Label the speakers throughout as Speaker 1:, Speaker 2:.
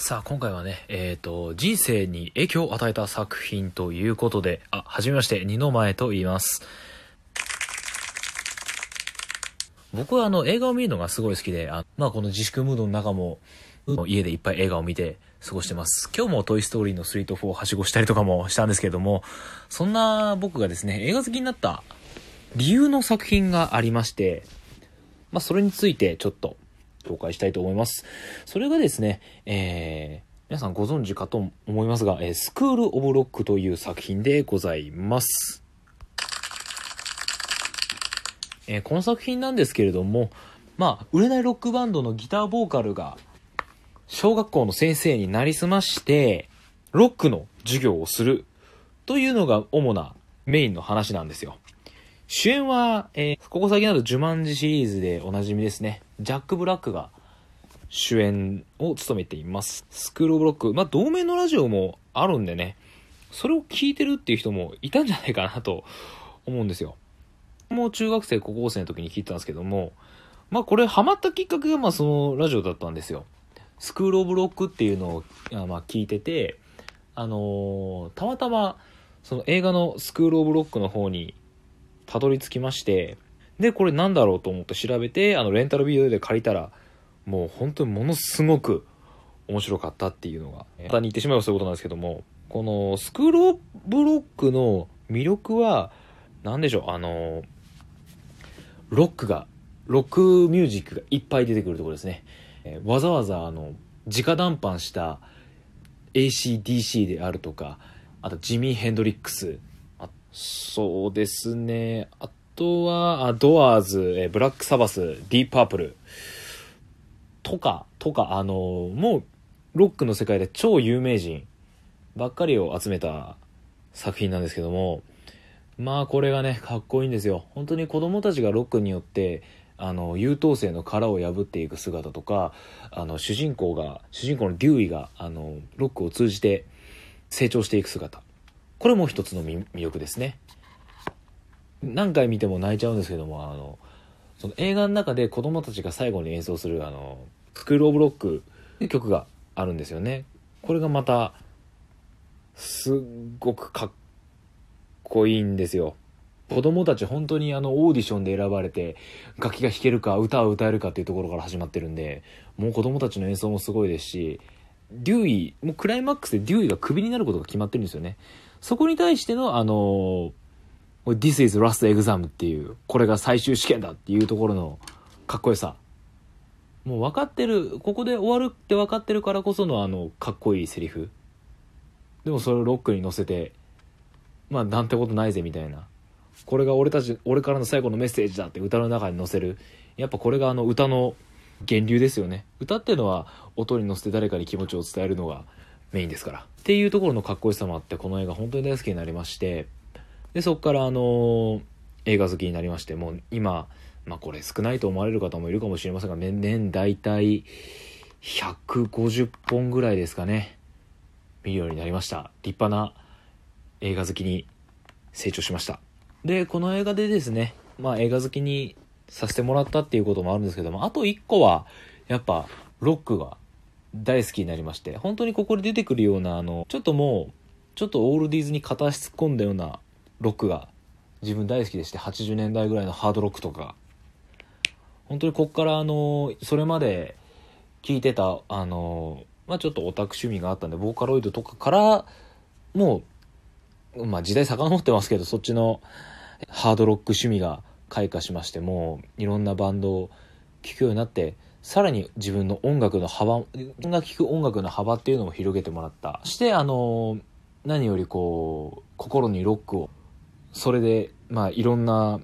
Speaker 1: さあ、今回はね、えっ、と、人生に影響を与えた作品ということで、あ、はじめまして、二の前と言います。僕はあの、映画を見るのがすごい好きで、あまあこの自粛ムードの中も、家でいっぱい映画を見て過ごしてます。今日もトイストーリーの3と4をはしごしたりとかもしたんですけれども、そんな僕がですね、映画好きになった理由の作品がありまして、まあそれについてちょっと紹介したいと思います。それがですね、えー、皆さんご存知かと思いますが、えースクール・オブ・ロックという作品でございます。えーこの作品なんですけれども、まあ、売れないロックバンドのギターボーカルが、小学校の先生になりすまして、ロックの授業をするというのが主なメインの話なんですよ。主演は、えーここ最近だとジュマンジシリーズでおなじみですね。ジャック・ブラックが主演を務めています。スクール・オブ・ロック。まあ、同名のラジオもあるんでね、それを聞いてるっていう人もいたんじゃないかなと思うんですよ。もう中学生、高校生の時に聞いたんですけども、まあこれハマったきっかけがまあそのラジオだったんですよ。スクール・オブ・ロックっていうのをまあ聞いてて、あのーたまたまその映画のスクール・オブ・ロックの方にたどり着きまして、で、これなんだろうと思って調べて、あのレンタルビデオで借りたら、もう本当にものすごく面白かったっていうのが、簡単に言ってしまえばそういうことなんですけども、このスクロール・ブ・ロックの魅力は、なんでしょう、あのロックが、ロックミュージックがいっぱい出てくるところですね。えわざわざ、あの、直談判した ACDC であるとか、あとジミー・ヘンドリックス、そうですね、あとは、あドアーズ、えブラック・サバス、ディープ・パープル、とか、とか、あのもう、ロックの世界で超有名人ばっかりを集めた作品なんですけども、まあこれがねかっこいいんですよ。本当に子供たちがロックによってあの優等生の殻を破っていく姿とかあの主人公が主人公のデューイがあのロックを通じて成長していく姿。これも一つの魅力ですね。何回見ても泣いちゃうんですけどもあのその映画の中で子供たちが最後に演奏するあのスクール・オブ・ロック曲があるんですよね。これがまたすっごくかっこいいんですよ。子供たち本当にあのオーディションで選ばれて楽器が弾けるか歌を歌えるかっていうところから始まってるんでもう子供たちの演奏もすごいですしデューイもうクライマックスでデューイがクビになることが決まってるんですよね。そこに対してのあの This is last exam っていうこれが最終試験だっていうところのかっこよさ。もう分かってるここで終わるって分かってるからこそのあのかっこいいセリフ。でもそれをロックに乗せてまあなんてことないぜみたいな。これが俺たち俺からの最後のメッセージだって歌の中に載せる。やっぱこれがあの歌の源流ですよね。歌っていうのは音に乗せて誰かに気持ちを伝えるのがメインですから。っていうところのかっこよさもあってこの映画本当に大好きになりまして。でそこからあの映画好きになりましてもう今まあこれ少ないと思われる方もいるかもしれませんが年々大体150本ぐらいですかね。見るようになりました。立派な映画好きに成長しました。でこの映画でですねまあ映画好きにさせてもらったっていうこともあるんですけどもあと1個はやっぱロックが大好きになりまして本当にここで出てくるようなあのちょっともうちょっとオールディーズに片足突っ込んだようなロックが自分大好きでして80年代ぐらいのハードロックとか。本当にこっからあのそれまで聞いてたあのまあちょっとオタク趣味があったんでボーカロイドとかからもうまあ時代遡ってますけどそっちのハードロック趣味が開花しましてもういろんなバンドを聴くようになってさらに自分の音楽の幅が聴く音楽の幅っていうのも広げてもらった。そしてあの何よりこう心にロックをそれでまあいろんな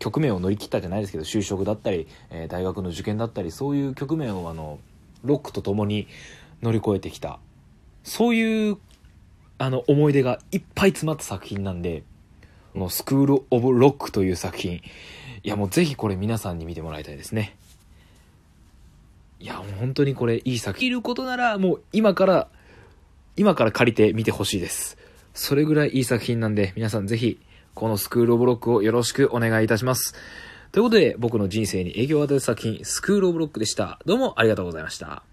Speaker 1: 局面を乗り切ったじゃないですけど就職だったり、えー大学の受験だったりそういう局面をあのロックと共に乗り越えてきた。そういうあの思い出がいっぱい詰まった作品なんでこのスクール・オブ・ロックという作品。いやもうぜひこれ皆さんに見てもらいたいですね。いやもう本当にこれいい作品。いることならもう今から今から借りて見てほしいです。それぐらいいい作品なんで皆さんぜひこのスクール・オブ・ロックをよろしくお願いいたします。ということで僕の人生に影響を与える作品スクール・オブ・ロックでした。どうもありがとうございました。